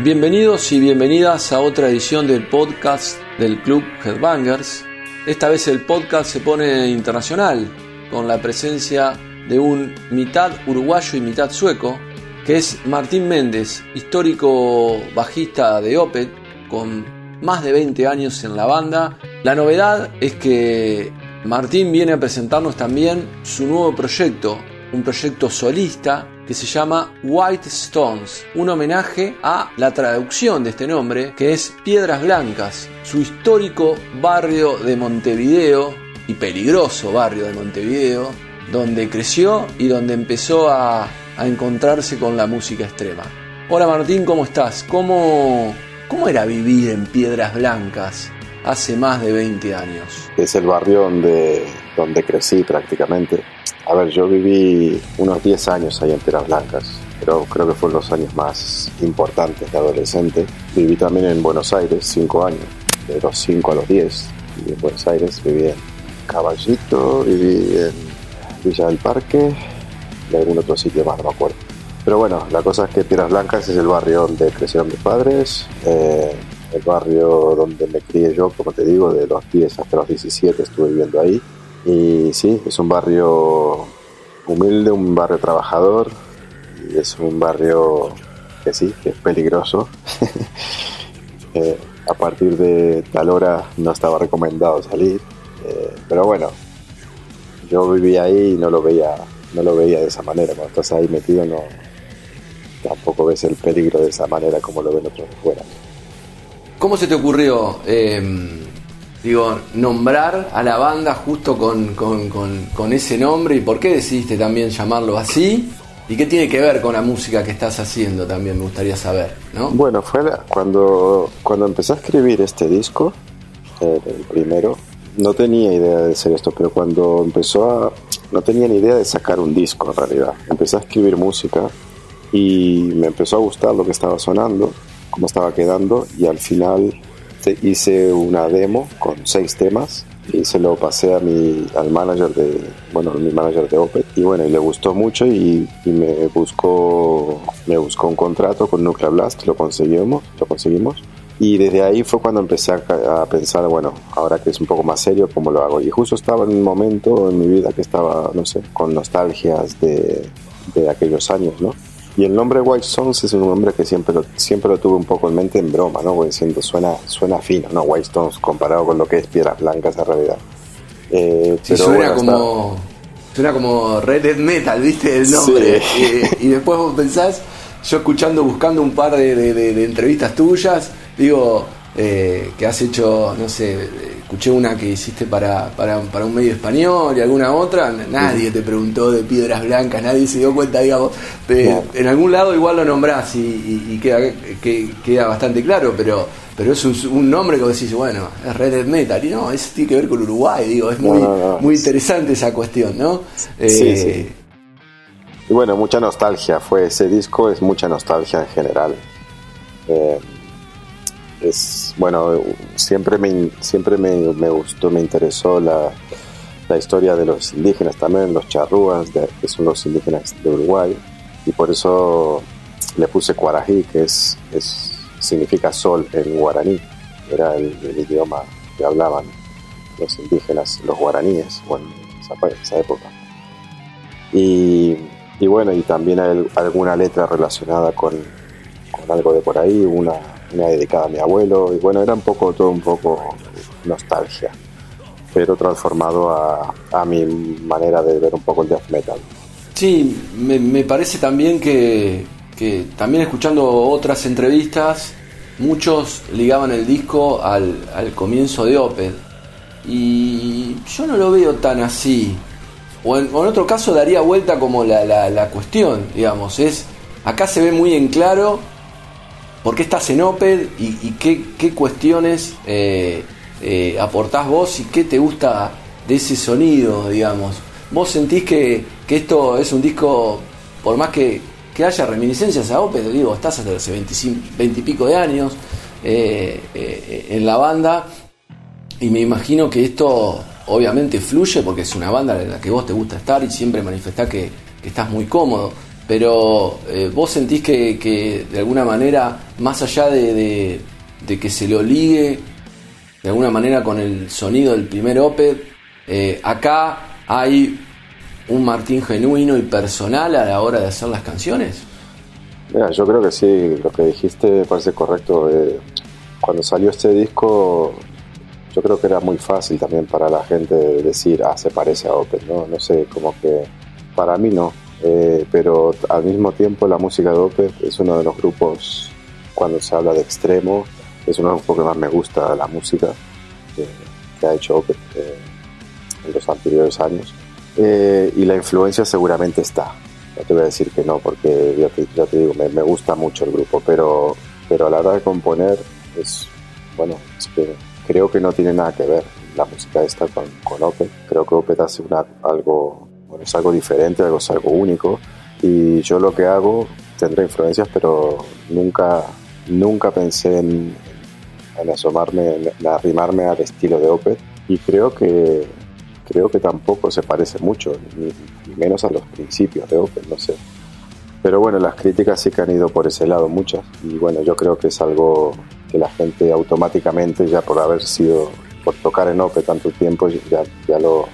Bienvenidos y bienvenidas a otra edición del podcast del Club Headbangers. Esta vez el podcast se pone internacional con la presencia de un mitad uruguayo y mitad sueco, que es Martín Méndez, histórico bajista de Opet, con más de 20 años en la banda. La novedad es que Martín viene a presentarnos también su nuevo proyecto, un proyecto solista que se llama White Stones, un homenaje a la traducción de este nombre, que es Piedras Blancas, su histórico barrio de Montevideo y peligroso barrio de Montevideo, donde creció y donde empezó a, a encontrarse con la música extrema. Hola Martín, ¿cómo estás? ¿Cómo, ¿Cómo era vivir en Piedras Blancas hace más de 20 años? Es el barrio donde, donde crecí prácticamente. A ver, yo viví unos 10 años ahí en Piedras Blancas, pero creo que fueron los años más importantes de adolescente. Viví también en Buenos Aires 5 años, de los 5 a los 10. Viví en Buenos Aires, viví en Caballito, viví en Villa del Parque y algún otro sitio más, no me acuerdo. Pero bueno, la cosa es que Piedras Blancas es el barrio donde crecieron mis padres, eh, el barrio donde me crié yo, como te digo, de los 10 hasta los 17 estuve viviendo ahí. Y sí, es un barrio humilde, un barrio trabajador, y es un barrio que sí, que es peligroso. eh, a partir de tal hora no estaba recomendado salir, eh, pero bueno, yo vivía ahí y no lo veía, no lo veía de esa manera. Cuando estás ahí metido no tampoco ves el peligro de esa manera como lo ven otros de fuera. ¿Cómo se te ocurrió, eh, digo, nombrar a la banda justo con, con, con, ese nombre y por qué decidiste también llamarlo así? ¿Y qué tiene que ver con la música que estás haciendo también? Me gustaría saber, ¿no? Bueno, fue cuando, cuando empecé a escribir este disco, eh, el primero, no tenía idea de hacer esto, pero cuando empezó a... No tenía ni idea de sacar un disco en realidad. Empecé a escribir música y me empezó a gustar lo que estaba sonando, cómo estaba quedando y al final hice una demo con seis temas y se lo pasé a mi, al manager de, bueno, mi manager de Opet y bueno, y le gustó mucho y, y, me buscó, me buscó un contrato con Nuclear Blast, lo conseguimos, lo conseguimos y desde ahí fue cuando empecé a, a, pensar, bueno, ahora que es un poco más serio, ¿cómo lo hago? Y justo estaba en un momento en mi vida que estaba, no sé, con nostalgias de, de aquellos años, ¿no? Y el nombre White Stones es un nombre que siempre lo, siempre lo tuve un poco en mente en broma, ¿no? Porque siento, suena, suena fino, ¿no? White Stones comparado con lo que es Piedras Blancas en realidad. Eh, sí, pero suena bueno, como... Está... Suena como Red Dead Metal, ¿viste? El nombre. Sí. Y, y, después vos pensás, yo escuchando, buscando un par de, de, de, de entrevistas tuyas, digo, eh, que has hecho, no sé, escuché una que hiciste para, para, para, un medio español y alguna otra, nadie te preguntó de piedras blancas, nadie se dio cuenta, digamos, en algún lado igual lo nombrás y, y, y queda, que, queda bastante claro, pero pero es un, un, nombre que vos decís, bueno, es Red Metal, y no, eso tiene que ver con Uruguay, digo, es muy, no, no, muy interesante esa cuestión, ¿no? Sí, eh, sí. Y bueno, mucha nostalgia, fue ese disco, es mucha nostalgia en general. Eh, bueno siempre me siempre me, me, gustó me interesó la, la, historia de los indígenas también los charrúas de, que son los indígenas de Uruguay. Y por eso le puse cuarají que es, significa sol en guaraní. Era el, idioma que hablaban los indígenas los guaraníes bueno, en esa, época. Y, y, bueno y también alguna letra relacionada con algo de por ahí una una dedicada a mi abuelo y bueno, era un poco todo un poco nostalgia, pero transformado a, a mi manera de ver un poco el death metal. Sí, me, me parece también que, que, también escuchando otras entrevistas, muchos ligaban el disco al, al comienzo de Opeth y yo no lo veo tan así. O en, o en otro caso daría vuelta como la, la, la cuestión, digamos, es acá se ve muy en claro por qué estás en Oped y, qué, cuestiones eh, eh, aportás vos y qué te gusta de ese sonido, digamos. ¿Vos sentís que, que esto es un disco, por más que, que haya reminiscencias a Oped, digo, estás hasta hace 25, 20 y pico de años eh, en la banda y me imagino que esto obviamente fluye porque es una banda en la que vos te gusta estar y siempre manifestás que, que estás muy cómodo. Pero eh, vos sentís que, de alguna manera, más allá de, que se lo ligue de alguna manera con el sonido del primer Opet, eh, acá hay un Martín genuino y personal a la hora de hacer las canciones. Mira, yo creo que sí, lo que dijiste me parece correcto. Eh, cuando salió este disco, yo creo que era muy fácil también para la gente decir, ah, se parece a Opet, ¿no? No sé, como que para mí no. Eh, pero al mismo tiempo la música de Opet es uno de los grupos, cuando se habla de extremo, es uno de los grupos que más me gusta la música que, ha hecho Opet eh, en los anteriores años. y la influencia seguramente está no te voy a decir que no, porque ya te, digo, me, gusta mucho el grupo, pero, pero a la hora de componer, es, bueno, es que creo que no tiene nada que ver la música esta con, con Opet. Creo que Opet hace una, algo, es algo diferente, algo, algo único, y yo lo que hago tendrá influencias, pero nunca, nunca pensé en, en asomarme, en arrimarme al estilo de Opet, y creo que creo que tampoco se parece mucho, ni, menos a los principios de Open, no sé. Pero bueno, las críticas sí que han ido por ese lado, muchas. Y bueno, yo creo que es algo que la gente automáticamente, ya por haber sido, por tocar en Open tanto tiempo, ya, ya lo,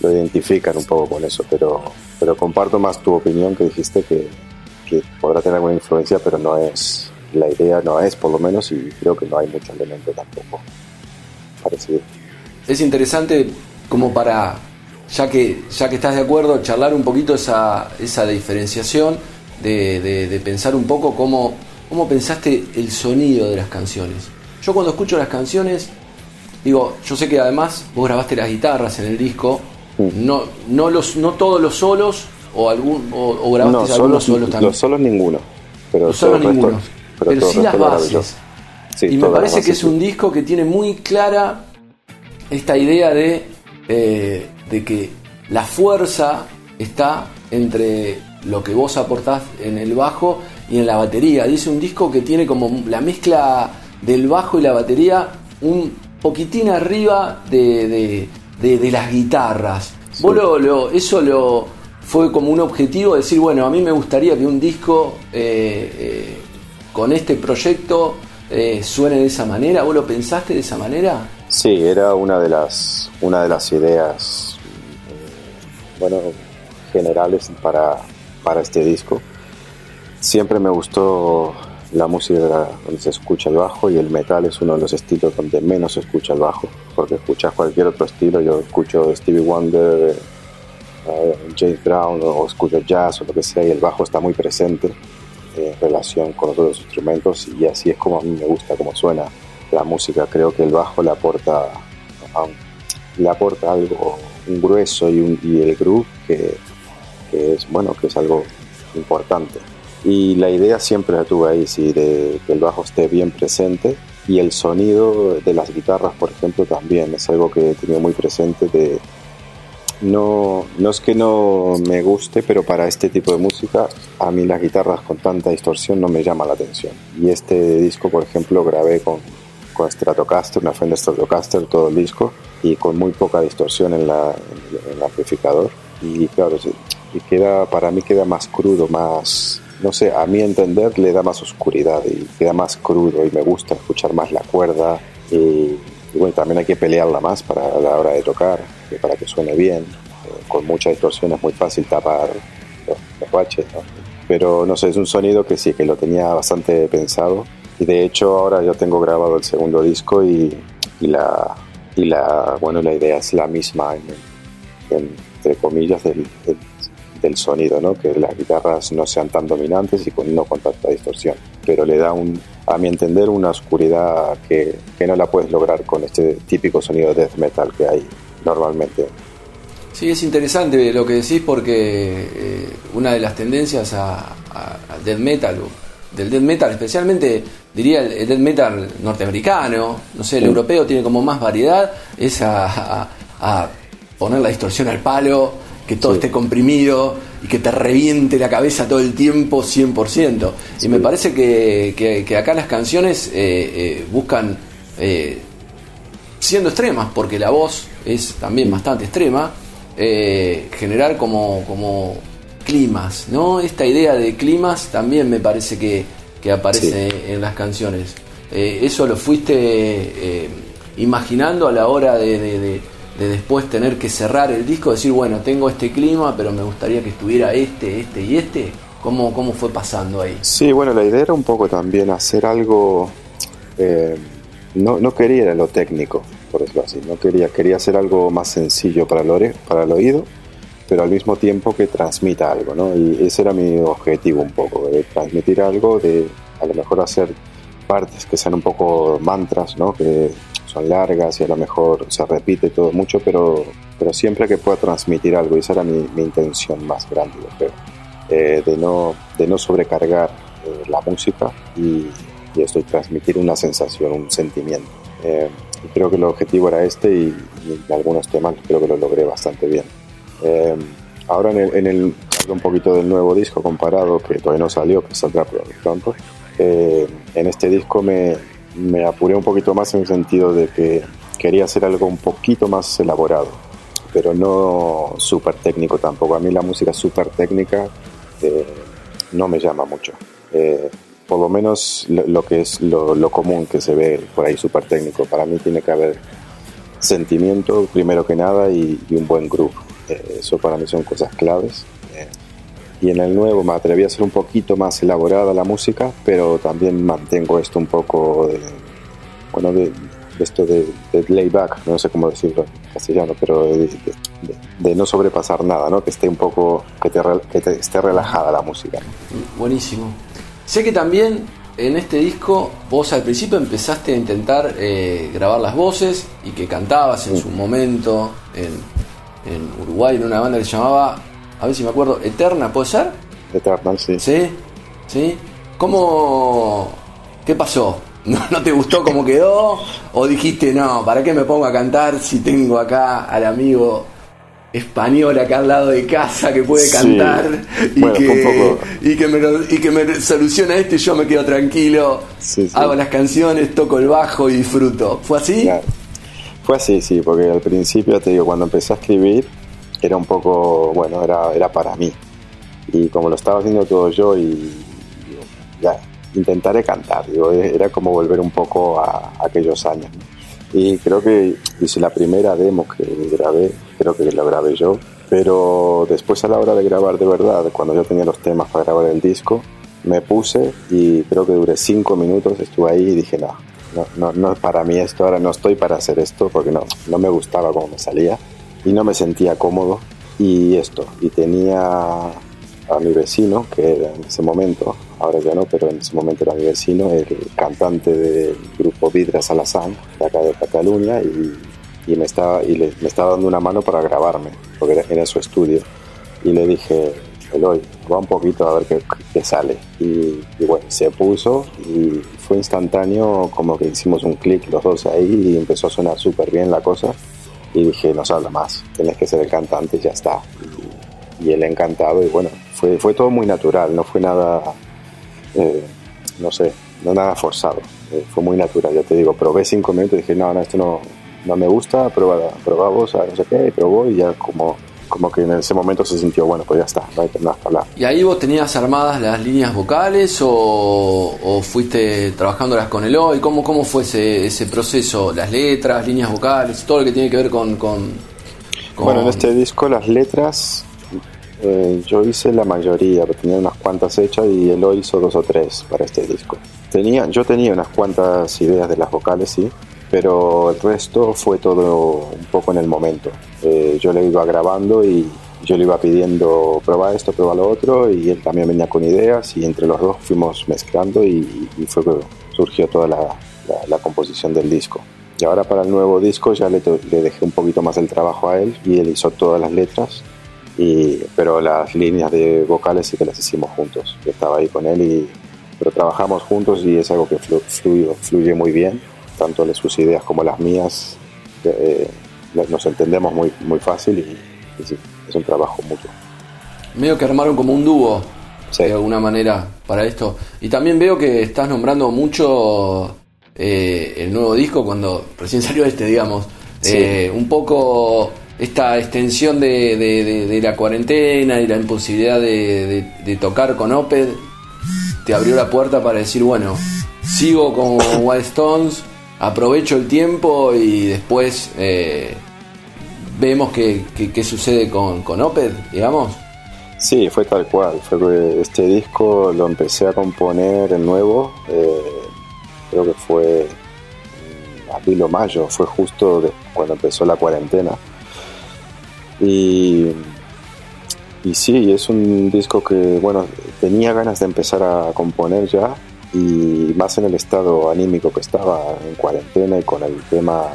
lo identifican un poco con eso. Pero, pero comparto más tu opinión que dijiste que, que podrá tener alguna influencia, pero no es, la idea no es por lo menos, y creo que no hay mucho elemento tampoco parecido. Es interesante como para, ya que, ya que estás de acuerdo, charlar un poquito esa, esa diferenciación, de, pensar un poco cómo, cómo pensaste el sonido de las canciones. Yo cuando escucho las canciones, digo, yo sé que además vos grabaste las guitarras en el disco, no, no, los, no todos los solos, o, algún, o, grabaste algunos solos también. Los solos ninguno. Pero los solos ninguno. pero, sí las bases. y me parece que es un disco que tiene muy clara esta idea de eh, de que la fuerza está entre lo que vos aportás en el bajo y en la batería. Dice un disco que tiene como la mezcla del bajo y la batería un poquitín arriba de, las guitarras. Vos lo, eso lo fue como un objetivo, decir, bueno, a mí me gustaría que un disco eh, eh, con este proyecto suene de esa manera. ¿Vos lo pensaste de esa manera? Sí, era una de las, una de las ideas eh, bueno, generales para, para este disco. Siempre me gustó la música donde se escucha el bajo y el metal es uno de los estilos donde menos se escucha el bajo, porque escuchas cualquier otro estilo, yo escucho Stevie Wonder, eh, James Brown o escucho jazz o lo que sea y el bajo está muy presente en relación con otros instrumentos y así es como a mí me gusta como suena la música. Creo que el bajo le aporta, le aporta algo, un grueso y, un, y el groove que, es bueno, que es algo importante. Y la idea siempre la tuve ahí, sí, de que el bajo esté bien presente y el sonido de las guitarras, por ejemplo, también es algo que he tenido muy presente de no, no es que no me guste, pero para este tipo de música a mí las guitarras con tanta distorsión no me llama la atención. Y este disco, por ejemplo, grabé con con Stratocaster, una Fender Stratocaster, todo el disco, y con muy poca distorsión en, la, en el amplificador. Y claro, y queda, para mí queda más crudo, más, no sé, a mi entender le da más oscuridad y queda más crudo y me gusta escuchar más la cuerda y, bueno, también hay que pelearla más para la hora de tocar, para que suene bien. Eh, con mucha distorsión es muy fácil tapar los, baches, pero no sé, es un sonido que sí, que lo tenía bastante pensado y de hecho ahora yo tengo grabado el segundo disco y, la, y la, bueno, la idea es la misma, entre comillas, del, sonido, ¿no? que las guitarras no sean tan dominantes y con, no con tanta distorsión, pero le da, un, a mi entender, una oscuridad que, que no la puedes lograr con este típico sonido de death metal que hay normalmente. Sí, es interesante lo que decís porque eh, una de las tendencias a, a, death metal del death metal, especialmente diría el, death metal norteamericano, no sé, el europeo tiene como más variedad, es a, poner la distorsión al palo, que todo esté comprimido y que te reviente la cabeza todo el tiempo 100%. Y me parece que, que, acá las canciones eh, eh, buscan, eh, siendo extremas, porque la voz es también bastante extrema, generar como, como climas, ¿no? Esta idea de climas también me parece que, aparece en las canciones. ¿Eso lo fuiste imaginando a la hora de, después tener que cerrar el disco? Decir, bueno, tengo este clima, pero me gustaría que estuviera este, este y este. ¿Cómo, cómo fue pasando ahí? Sí, bueno, la idea era un poco también hacer algo... Eh, no, no quería lo técnico, por decirlo así. No quería, quería hacer algo más sencillo para el, para el oído, pero al mismo tiempo que transmita algo, ¿no? Y ese era mi objetivo un poco, de transmitir algo, de a lo mejor hacer partes que sean un poco mantras, ¿no? Que son largas y a lo mejor se repite todo mucho, pero, pero siempre que pueda transmitir algo, y esa era mi, intención más grande, yo creo, eh, de, no, de no sobrecargar eh, la música y, y esto, transmitir una sensación, un sentimiento. Eh, creo que el objetivo era este y, en algunos temas creo que lo logré bastante bien. ahora en el, en el, un poquito del nuevo disco comparado, que todavía no salió, que saldrá pronto, eh, en este disco me, me, apuré un poquito más en el sentido de que quería hacer algo un poquito más elaborado, pero no súper técnico tampoco. A mí la música súper técnica eh, no me llama mucho. Eh, por lo menos lo, que es lo, común que se ve por ahí súper técnico. Para mí tiene que haber sentimiento primero que nada y, y un buen groove. eso para mí son cosas claves y en el nuevo me atreví a ser un poquito más elaborada la música, pero también mantengo esto un poco de, bueno, de, esto de, layback, no sé cómo decirlo en castellano, pero de, no sobrepasar nada, ¿no? Que esté un poco, que, te, que esté relajada la música. Buenísimo. Sé que también en este disco vos al principio empezaste a intentar eh, grabar las voces y que cantabas en su momento en, en Uruguay en una banda que se llamaba a ver si me acuerdo, Eterna, ¿puede ser? Eterna, sí. ¿Sí? ¿Sí? ¿Cómo... ¿Qué pasó? ¿No, te gustó cómo quedó? ¿O dijiste, no, ¿para qué me pongo a cantar si tengo acá al amigo español acá al lado de casa que puede cantar y, que, y, que, me, y que me soluciona esto y yo me quedo tranquilo, hago las canciones, toco el bajo y disfruto. ¿Fue así? Fue así, sí, porque al principio, te digo, cuando empecé a escribir, era un poco, bueno, era, era para mí. Y como lo estaba haciendo todo yo y, ya, intentaré cantar, digo, era como volver un poco a, aquellos años. Y creo que hice la primera demo que grabé, creo que la grabé yo, pero después a la hora de grabar de verdad, cuando yo tenía los temas para grabar el disco, me puse y creo que duré cinco minutos, estuve ahí y dije, no, no, no, no para mí esto, ahora no estoy para hacer esto porque no, no me gustaba cómo me salía y no me sentía cómodo y esto, y tenía a mi vecino, que era en ese momento, ahora ya no, pero en ese momento era mi vecino, el cantante del grupo Vidra Salazán, de acá de Cataluña, y, y me, estaba, y le, me estaba dando una mano para grabarme, porque era, en su estudio. Y le dije, Eloy, va un poquito a ver qué, qué sale. Y, y, bueno, se puso y fue instantáneo, como que hicimos un clic los dos ahí y empezó a sonar súper bien la cosa y dije, no se habla más, tienes que ser el cantante y ya está. Y, él encantado y bueno, fue, fue todo muy natural, no fue nada, eh, no sé, no nada forzado, eh, fue muy natural, ya te digo, probé cinco minutos y dije, no, no, esto no, no me gusta, prueba, prueba vos, no sé qué, y probó y ya como como que en ese momento se sintió, bueno, pues ya está, no hay nada que hablar. ¿Y ahí vos tenías armadas las líneas vocales o, fuiste trabajándolas con el hoy? ¿Cómo, cómo fue ese, ese proceso? ¿Las letras, líneas vocales, todo lo que tiene que ver con... con, Bueno, en este disco las letras eh, yo hice la mayoría, pero tenía unas cuantas hechas y él hizo dos o tres para este disco. Tenía, yo tenía unas cuantas ideas de las vocales, sí, pero el resto fue todo un poco en el momento. Eh, yo le iba grabando y yo le iba pidiendo prueba esto, prueba lo otro y él también venía con ideas y entre los dos fuimos mezclando y, fue que surgió toda la, la, composición del disco. Y ahora para el nuevo disco ya le, le, dejé un poquito más el trabajo a él y él hizo todas las letras, y, pero las líneas de vocales sí que las hicimos juntos. Yo estaba ahí con él y pero trabajamos juntos y es algo que fluye, fluye muy bien tanto de sus ideas como las mías, eh, nos entendemos muy, muy fácil y, sí, es un trabajo mutuo. Medio que armaron como un dúo, de alguna manera, para esto. Y también veo que estás nombrando mucho eh, el nuevo disco cuando recién salió este, digamos. Eh, un poco esta extensión de, la cuarentena y la imposibilidad de, tocar con Oped te abrió la puerta para decir, bueno, sigo con Wild Stones, aprovecho el tiempo y después eh, vemos qué, sucede con, con Oped, digamos. Sí, fue tal cual. Fue este disco lo empecé a componer en nuevo, eh, creo que fue abril o mayo, fue justo cuando empezó la cuarentena. Y, y sí, es un disco que, bueno, tenía ganas de empezar a componer ya y más en el estado anímico que estaba en cuarentena y con el tema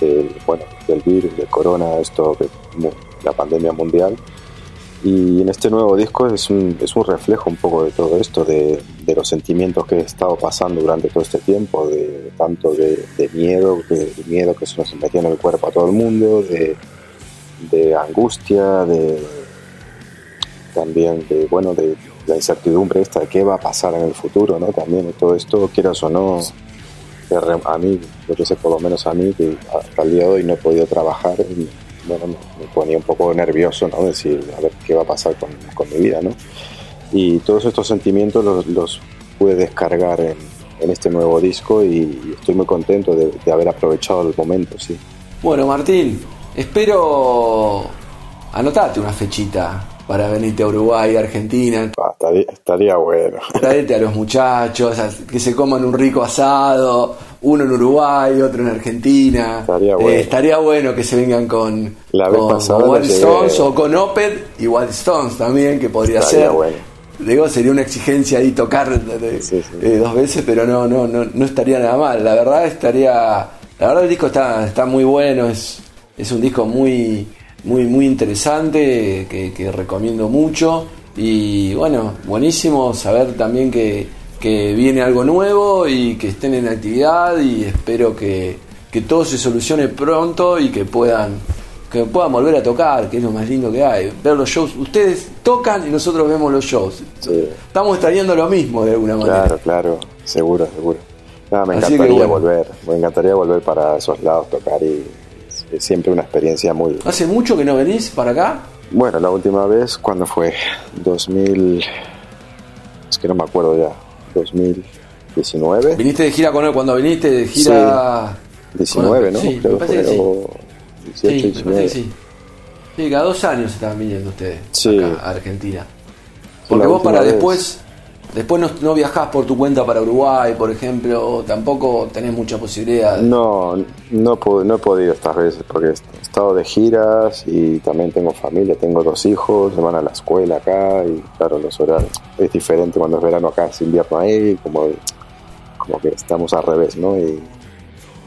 del, bueno, del virus, del corona, esto, la pandemia mundial. Y en este nuevo disco es un, es un reflejo un poco de todo esto, de, de, los sentimientos que he estado pasando durante todo este tiempo, de tanto de, miedo, de, miedo que se nos metía en el cuerpo a todo el mundo, de, de angustia, de también de bueno de la incertidumbre esta de qué va a pasar en el futuro, ¿no? También todo esto, quieras o no, a mí, yo que sé, por lo menos a mí, que hasta el día de hoy no he podido trabajar, bueno, me, ponía un poco nervioso, ¿no? Decir, a ver qué va a pasar con, con mi vida, ¿no? Y todos estos sentimientos los, los pude descargar en, en, este nuevo disco y estoy muy contento de, de haber aprovechado el momento, sí. Bueno, Martín, Espero anotate una fechita para venirte a Uruguay, Argentina. Ah, estaría, bueno. Traete a los muchachos, que se coman un rico asado, uno en Uruguay, otro en Argentina. Estaría bueno. Eh, estaría bueno que se vengan con, La Stones o con Oped y Wild Stones también, que podría ser. Bueno. Digo, sería una exigencia ahí tocar eh, dos veces, pero no, no, no, no estaría nada mal. La verdad estaría, la verdad el disco está, está muy bueno, es es un disco muy, muy, muy interesante que, recomiendo mucho. Y bueno, buenísimo saber también que, viene algo nuevo y que estén en actividad y espero que, todo se solucione pronto y que puedan que puedan volver a tocar, que es lo más lindo que hay. Ver los shows, ustedes tocan y nosotros vemos los shows. Estamos extrañando lo mismo de alguna manera. Claro, claro, seguro, seguro. me encantaría volver, me encantaría volver para esos lados, tocar y es siempre una experiencia muy... ¿Hace mucho que no venís para acá? Bueno, la última vez, cuando fue? 2000... Es que no me acuerdo ya. 2019. ¿Viniste de gira con él cuando viniste de gira? Sí. 19, ¿no? Sí, Creo que sí. 18, 19. sí. Sí, cada dos años estaban viniendo ustedes acá, a Argentina. Porque vos para después Después no, no, viajás por tu cuenta para Uruguay, por ejemplo, tampoco tenés mucha posibilidad. No, no, no he podido estas veces porque he estado de giras y también tengo familia, tengo dos hijos, se van a la escuela acá y claro, los horarios es diferente cuando es verano acá, es invierno ahí, como, como que estamos al revés, ¿no? Y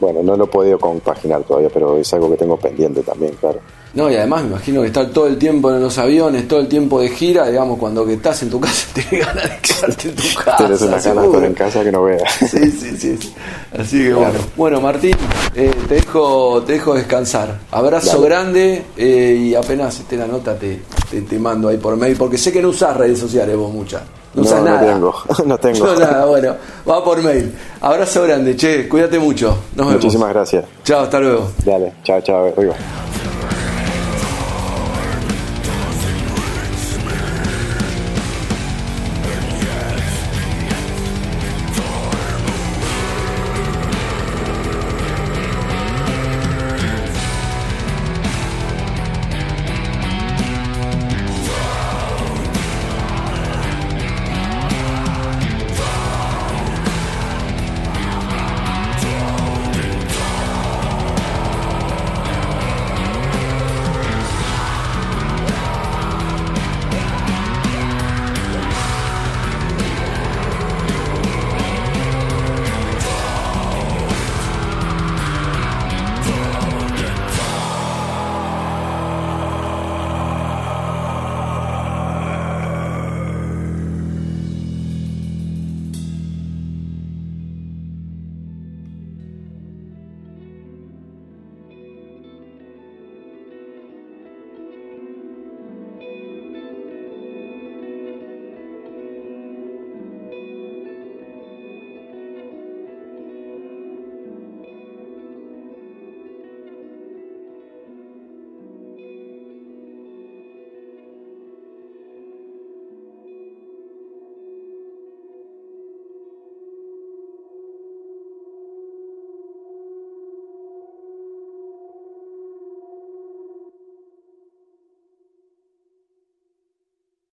bueno, no lo he podido compaginar todavía, pero es algo que tengo pendiente también, claro. No, y además me imagino que estar todo el tiempo en los aviones, todo el tiempo de gira, digamos, cuando que estás en tu casa, te ganas de quedarte en tu casa. Tienes una ganas en casa que no veas. Sí, sí, sí. Así que bueno. Bueno, Martín, eh, te, dejo, te dejo descansar. Abrazo grande eh, y apenas esté la nota te, te, mando ahí por mail, porque sé que no usás redes sociales vos muchas. No, usas nada. No tengo, no tengo. No nada, bueno, va por mail. Abrazo grande, che, cuídate mucho. Nos Muchísimas gracias. Chao, hasta luego. Dale, chao, chao, arriba.